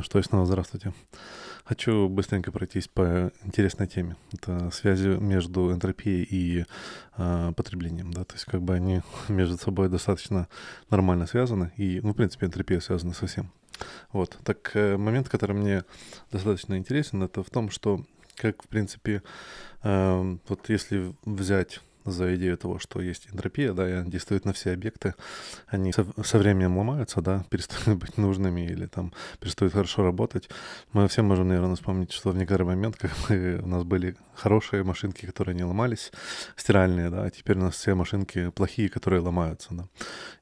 Ну что, и снова здравствуйте. Хочу быстренько пройтись по интересной теме. Это связи между энтропией и э, потреблением. Да? То есть как бы они между собой достаточно нормально связаны. И, ну, в принципе, энтропия связана со всем. Вот. Так э, момент, который мне достаточно интересен, это в том, что как, в принципе, э, вот если взять за идею того, что есть энтропия, да, и она действует на все объекты, они со, со временем ломаются, да, перестают быть нужными или там перестают хорошо работать. Мы все можем, наверное, вспомнить, что в некоторый момент, как мы, у нас были хорошие машинки, которые не ломались, стиральные, да, а теперь у нас все машинки плохие, которые ломаются, да.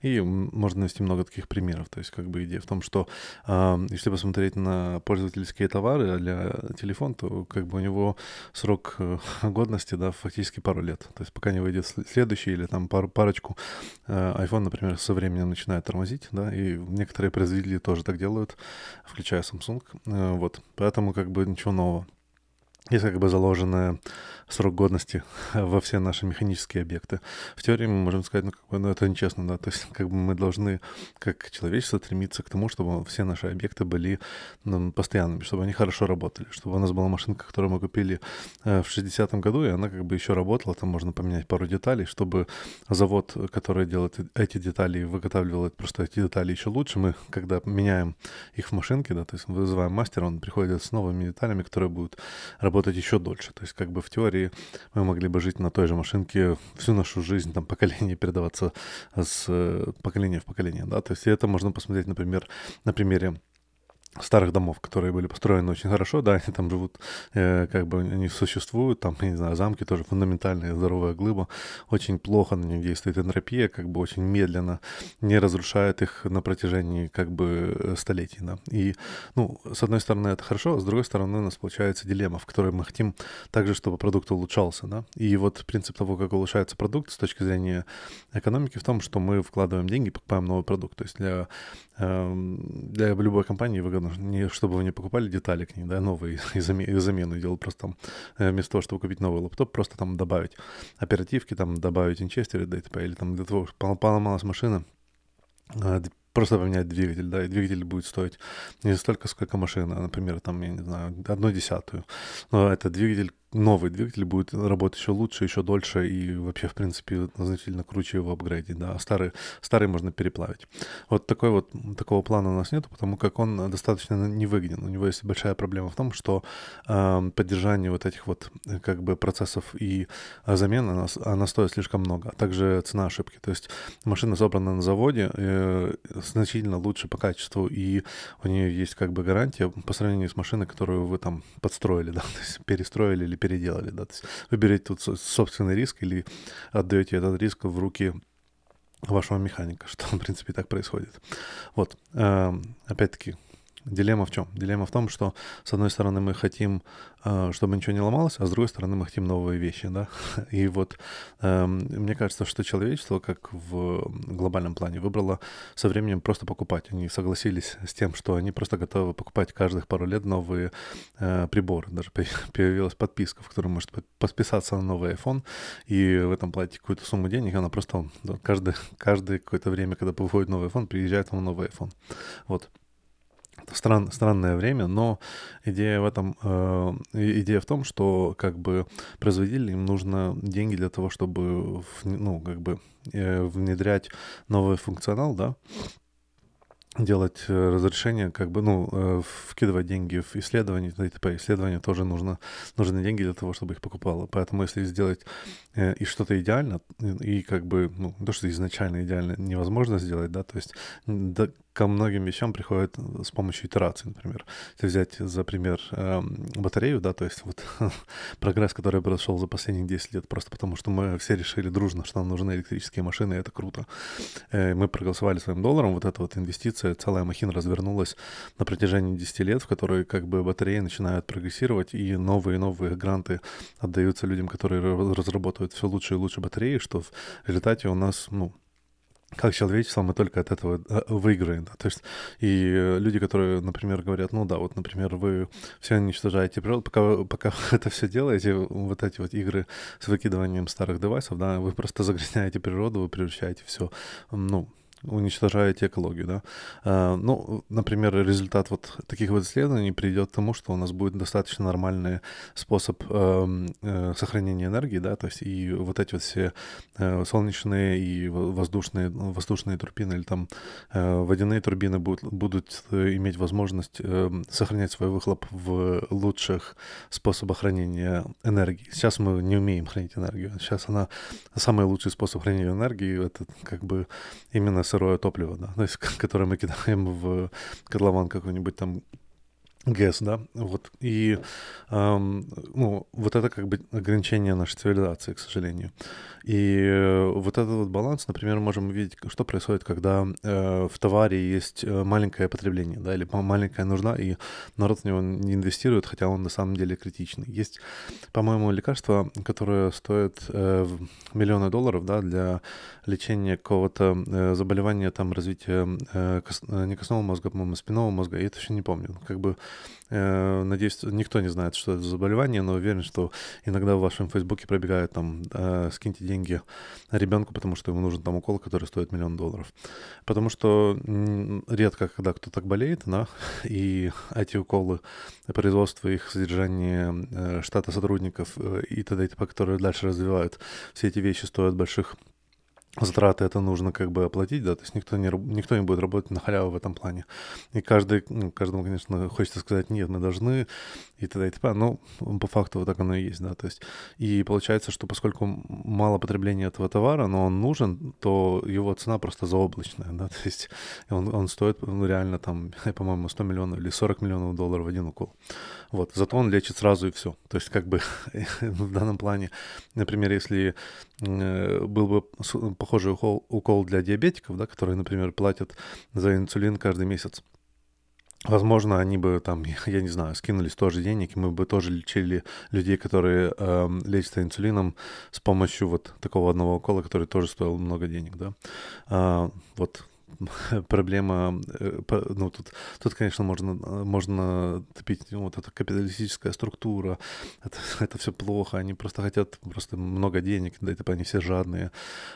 И можно навести много таких примеров. То есть, как бы идея в том, что э, если посмотреть на пользовательские товары для телефона, то как бы у него срок э, годности, да, фактически пару лет. То есть, пока не выйдет следующий или там пару, парочку, э, iPhone, например, со временем начинает тормозить, да, и некоторые производители тоже так делают, включая Samsung. Э, вот, поэтому как бы ничего нового. Есть как бы заложенная срок годности во все наши механические объекты. В теории мы можем сказать, ну, как бы, ну, это нечестно, да, то есть, как бы мы должны, как человечество, стремиться к тому, чтобы все наши объекты были ну, постоянными, чтобы они хорошо работали, чтобы у нас была машинка, которую мы купили э, в 60-м году, и она как бы еще работала, там можно поменять пару деталей, чтобы завод, который делает эти детали и выготавливает просто эти детали еще лучше, мы, когда меняем их в машинке, да, то есть вызываем мастера, он приходит с новыми деталями, которые будут работать еще дольше, то есть как бы в теории теории мы могли бы жить на той же машинке всю нашу жизнь, там, поколение передаваться с э, поколения в поколение, да, то есть это можно посмотреть, например, на примере старых домов, которые были построены очень хорошо, да, они там живут, э, как бы они существуют, там, я не знаю, замки тоже фундаментальная здоровая глыба, очень плохо на них действует энтропия, как бы очень медленно, не разрушает их на протяжении, как бы, столетий, да, и, ну, с одной стороны это хорошо, а с другой стороны у нас получается дилемма, в которой мы хотим также, чтобы продукт улучшался, да, и вот принцип того, как улучшается продукт с точки зрения экономики в том, что мы вкладываем деньги, покупаем новый продукт, то есть для, э, для любой компании выгодно не чтобы вы не покупали детали к ней, да, новые, и, замену делал просто там, э, вместо того, чтобы купить новый лаптоп, просто там добавить оперативки, там добавить инчестеры, да, или там для того, чтобы поломалась машина, а, просто поменять двигатель, да, и двигатель будет стоить не столько, сколько машина, например, там, я не знаю, одну десятую. Но это двигатель новый двигатель будет работать еще лучше, еще дольше и вообще, в принципе, значительно круче его апгрейдить, да, а старый, старый можно переплавить. Вот такой вот, такого плана у нас нет, потому как он достаточно невыгоден. У него есть большая проблема в том, что э, поддержание вот этих вот как бы процессов и замен, она, она стоит слишком много, а также цена ошибки. То есть машина собрана на заводе э, значительно лучше по качеству, и у нее есть как бы гарантия по сравнению с машиной, которую вы там подстроили, да, то есть перестроили или переделали. Да? То есть вы берете тут собственный риск или отдаете этот риск в руки вашего механика, что, в принципе, так происходит. Вот. Эм, опять-таки, Дилемма в чем? Дилемма в том, что с одной стороны мы хотим, э, чтобы ничего не ломалось, а с другой стороны мы хотим новые вещи, да. И вот эм, мне кажется, что человечество, как в глобальном плане, выбрало со временем просто покупать. Они согласились с тем, что они просто готовы покупать каждых пару лет новые э, приборы. Даже появилась подписка, в которой может подписаться на новый iPhone, и в этом платить какую-то сумму денег, она просто каждый, каждое какое-то время, когда выходит новый iPhone, приезжает вам новый iPhone. Вот. Стран, странное время, но идея в этом, э, идея в том, что как бы производителям нужно деньги для того, чтобы, ну, как бы э, внедрять новый функционал, да, делать э, разрешение, как бы, ну, э, вкидывать деньги в исследования, и т.п. Исследования тоже нужно, нужны деньги для того, чтобы их покупало. Поэтому если сделать э, и что-то идеально, и как бы, ну, то, что изначально идеально невозможно сделать, да, то есть ко многим вещам приходит с помощью итерации, например. Если взять за пример э, батарею, да, то есть вот прогресс, который произошел за последние 10 лет, просто потому что мы все решили дружно, что нам нужны электрические машины, и это круто. Э, мы проголосовали своим долларом, вот эта вот инвестиция, целая махина развернулась на протяжении 10 лет, в которой как бы батареи начинают прогрессировать, и новые и новые гранты отдаются людям, которые разработают все лучше и лучше батареи, что в результате у нас, ну, как человечество мы только от этого э, выиграем. Да? То есть и э, люди, которые, например, говорят, ну да, вот, например, вы все уничтожаете природу, пока, пока это все делаете, вот эти вот игры с выкидыванием старых девайсов, да, вы просто загрязняете природу, вы превращаете все, ну, уничтожаете экологию, да. А, ну, например, результат вот таких вот исследований придет к тому, что у нас будет достаточно нормальный способ эм, э, сохранения энергии, да, то есть и вот эти вот все э, солнечные и воздушные, воздушные турбины или там э, водяные турбины будут, будут иметь возможность сохранять свой выхлоп в лучших способах хранения энергии. Сейчас мы не умеем хранить энергию. Сейчас она самый лучший способ хранения энергии, это как бы именно сырое топливо, да, то есть, которое мы кидаем в котлован какой-нибудь там ГЭС, да, вот, и, эм, ну, вот это как бы ограничение нашей цивилизации, к сожалению. И э, вот этот вот баланс, например, можем увидеть, что происходит, когда э, в товаре есть э, маленькое потребление, да, или маленькая нужда, и народ в него не инвестирует, хотя он на самом деле критичный. Есть, по-моему, лекарство, которое стоит э, миллионы долларов, да, для лечения какого-то э, заболевания, там, развития э, кос, э, не костного мозга, по-моему, спинного мозга, я это еще не помню. Как бы надеюсь, никто не знает, что это за заболевание, но уверен, что иногда в вашем фейсбуке пробегают там, э, скиньте деньги ребенку, потому что ему нужен там укол, который стоит миллион долларов. Потому что редко, когда кто так болеет, да, и эти уколы, производство их, содержание э, штата сотрудников и т.д. и т.п., которые дальше развивают, все эти вещи стоят больших затраты это нужно как бы оплатить, да, то есть никто не, никто не будет работать на халяву в этом плане. И каждый, ну, каждому, конечно, хочется сказать, нет, мы должны, и т.д. и т.п., но по факту вот так оно и есть, да, то есть, и получается, что поскольку мало потребления этого товара, но он нужен, то его цена просто заоблачная, да, то есть он, он стоит ну, реально там, по-моему, 100 миллионов или 40 миллионов долларов в один укол. Вот, зато он лечит сразу и все. То есть как бы в данном плане, например, если э, был бы похожий укол, укол для диабетиков, да, которые, например, платят за инсулин каждый месяц, Возможно, они бы там, я не знаю, скинулись тоже денег, и мы бы тоже лечили людей, которые э, лечатся инсулином с помощью вот такого одного укола, который тоже стоил много денег, да. А, вот проблема, э, ну, тут, тут, конечно, можно, можно топить, ну, вот эта капиталистическая структура, это, это все плохо, они просто хотят просто много денег, да, типа они все жадные.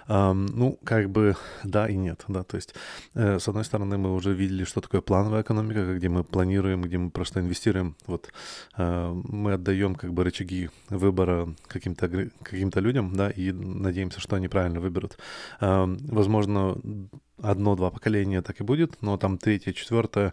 Um, ну, как бы да и нет, да, то есть, э, с одной стороны, мы уже видели, что такое плановая экономика, где мы планируем, где мы просто инвестируем, вот, э, мы отдаем как бы рычаги выбора каким-то каким людям, да, и надеемся, что они правильно выберут. Э, возможно, одно-два поколения так и будет, но там третье, четвертое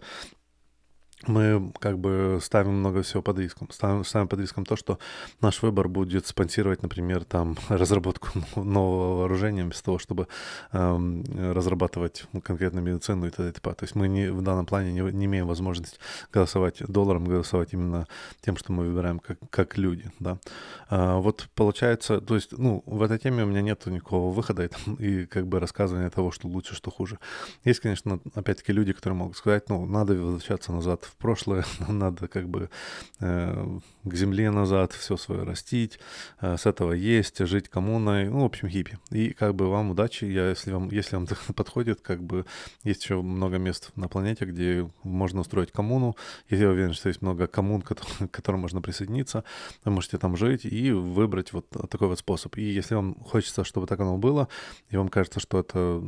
мы как бы ставим много всего под риском. Ставим, ставим под риском то, что наш выбор будет спонсировать, например, там разработку нового вооружения вместо того, чтобы эм, разрабатывать конкретно медицину и т.д. То есть мы не, в данном плане не, не имеем возможности голосовать долларом, голосовать именно тем, что мы выбираем как, как люди, да. А, вот получается, то есть, ну, в этой теме у меня нет никакого выхода и, и как бы рассказывания того, что лучше, что хуже. Есть, конечно, опять-таки люди, которые могут сказать, ну, надо возвращаться назад в прошлое, надо как бы э, к земле назад все свое растить, э, с этого есть, жить коммуной, ну, в общем, хиппи. И как бы вам удачи, я, если вам, если вам подходит, как бы есть еще много мест на планете, где можно устроить коммуну. Я уверен, что есть много коммун, к которым можно присоединиться. Вы можете там жить и выбрать вот такой вот способ. И если вам хочется, чтобы так оно было, и вам кажется, что это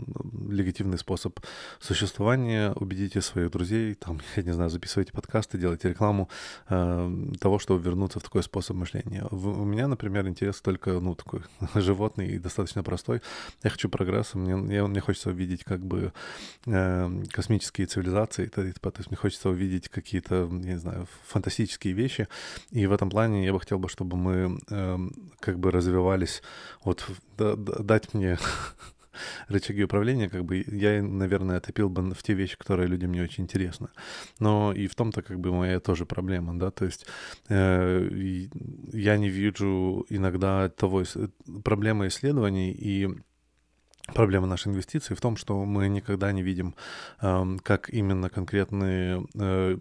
легитимный способ существования, убедите своих друзей, там, я не знаю, записывайте записываете подкасты, делаете рекламу э, того, чтобы вернуться в такой способ мышления. В, у меня, например, интерес только, ну, такой животный и достаточно простой. Я хочу прогресса, мне, мне, мне хочется увидеть как бы э, космические цивилизации, то, то есть мне хочется увидеть какие-то, не знаю, фантастические вещи, и в этом плане я бы хотел бы, чтобы мы э, как бы развивались, вот да, дать мне рычаги управления, как бы я, наверное, топил бы в те вещи, которые людям не очень интересны. Но и в том-то как бы моя тоже проблема, да, то есть э, я не вижу иногда того проблемы исследований и Проблема нашей инвестиции в том, что мы никогда не видим, э, как именно конкретные э,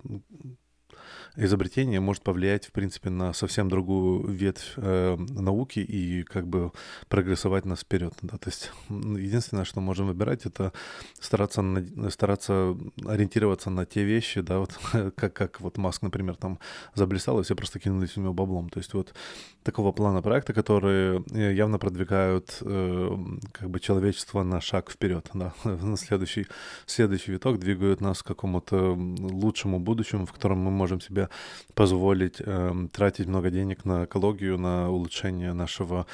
изобретение может повлиять, в принципе, на совсем другую ветвь э, науки и как бы прогрессовать нас вперед. Да? То есть единственное, что можем выбирать, это стараться, на, стараться ориентироваться на те вещи, да, вот как, как вот Маск, например, там заблистал, и все просто кинулись в него баблом. То есть вот такого плана проекта, которые э, явно продвигают э, как бы человечество на шаг вперед, да, на следующий, следующий виток двигают нас к какому-то лучшему будущему, в котором мы можем себе позволить э, тратить много денег на экологию, на улучшение нашего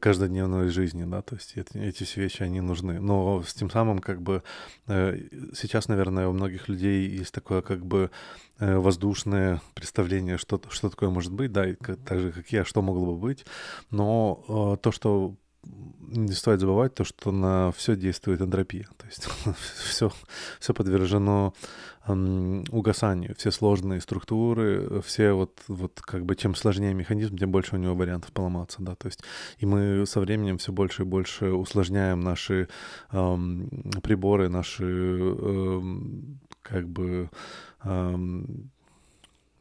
каждодневной жизни, да, то есть эти, эти все вещи, они нужны. Но с тем самым, как бы, э, сейчас, наверное, у многих людей есть такое, как бы, э, воздушное представление, что, что такое может быть, да, и как, так же, как я, что могло бы быть. Но э, то, что не стоит забывать то, что на все действует энтропия. То есть все, все подвержено эм, угасанию. Все сложные структуры, все вот, вот как бы чем сложнее механизм, тем больше у него вариантов поломаться. Да? То есть, и мы со временем все больше и больше усложняем наши эм, приборы, наши эм, как бы эм,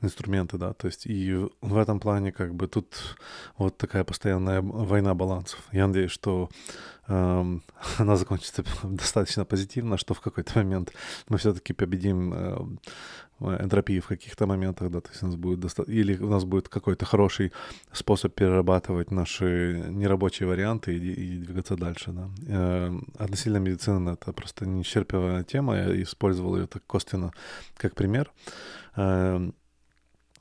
инструменты, да, то есть и в этом плане как бы тут вот такая постоянная война балансов. Я надеюсь, что э, она закончится достаточно позитивно, что в какой-то момент мы все-таки победим э, энтропию в каких-то моментах, да, то есть у нас будет доста... или у нас будет какой-то хороший способ перерабатывать наши нерабочие варианты и, и двигаться дальше, да. Э, относительно медицины это просто неисчерпывая тема, я использовал ее так косвенно как пример. Э,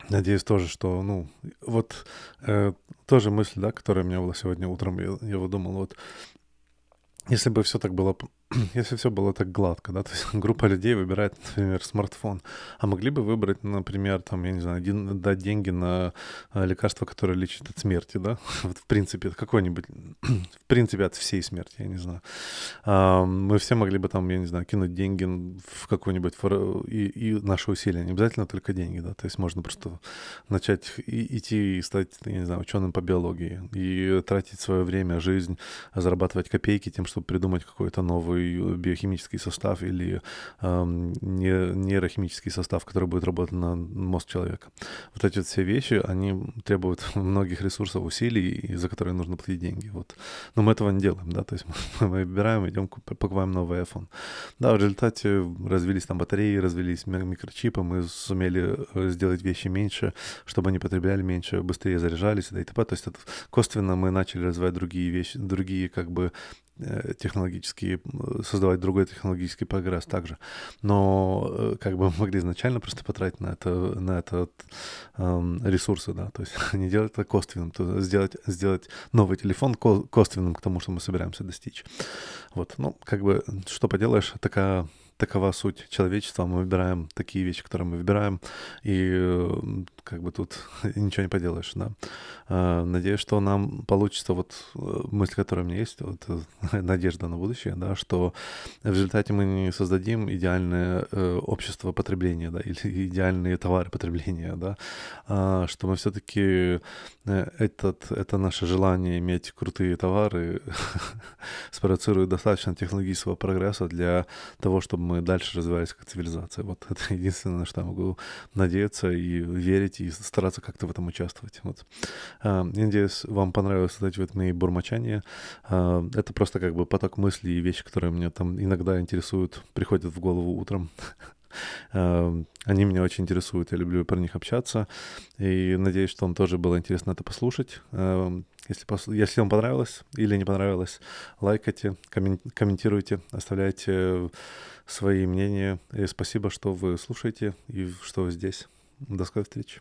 Надеюсь тоже, что, ну, вот э, тоже мысль, да, которая у меня была сегодня утром, я, я выдумал, вот если бы все так было, если все было так гладко, да, то есть группа людей выбирает, например, смартфон, а могли бы выбрать, например, там, я не знаю, один, дать деньги на а, лекарство, которое лечит от смерти, да, вот в принципе, какой-нибудь, в принципе, от всей смерти, я не знаю. Мы все могли бы там, я не знаю, кинуть деньги в какой-нибудь, и, и наши усилия, не обязательно только деньги, да, то есть можно просто начать и, идти и стать, я не знаю, ученым по биологии, и тратить свое время, жизнь, зарабатывать копейки тем, чтобы придумать какой-то новый биохимический состав или э, нейрохимический состав, который будет работать на мозг человека. Вот эти вот все вещи, они требуют многих ресурсов, усилий, за которые нужно платить деньги. Вот. Но мы этого не делаем, да, то есть мы, выбираем, идем, покупаем новый iPhone. Да, в результате развились там батареи, развились микрочипы, мы сумели э, сделать вещи меньше, чтобы они потребляли меньше, быстрее заряжались и т.п. То есть это косвенно мы начали развивать другие вещи, другие как бы Э, технологический, создавать другой технологический прогресс также. Но э, как бы могли изначально просто потратить на это, на это эм, ресурсы, да, то есть не делать это косвенным, то сделать, сделать новый телефон косвенным к тому, что мы собираемся достичь. Вот, ну, как бы, что поделаешь, такая такова суть человечества. Мы выбираем такие вещи, которые мы выбираем, и э, как бы тут ничего не поделаешь, да. А, надеюсь, что нам получится вот э, мысль, которая у меня есть, вот э, надежда на будущее, да, что в результате мы не создадим идеальное общество потребления, да, или идеальные товары потребления, да, а что мы все-таки этот, это наше желание иметь крутые товары спровоцирует достаточно технологического прогресса для того, чтобы мы дальше развивались как цивилизация. Вот это единственное, на что я могу надеяться и верить, и стараться как-то в этом участвовать. Вот. А, я надеюсь, вам понравилось вот эти вот мои бурмочания. А, это просто как бы поток мыслей и вещи, которые меня там иногда интересуют, приходят в голову утром. А, они меня очень интересуют, я люблю про них общаться. И надеюсь, что вам тоже было интересно это послушать. Если. Если вам понравилось или не понравилось, лайкайте, комментируйте, оставляйте свои мнения. И спасибо, что вы слушаете и что вы здесь. До скорой встречи.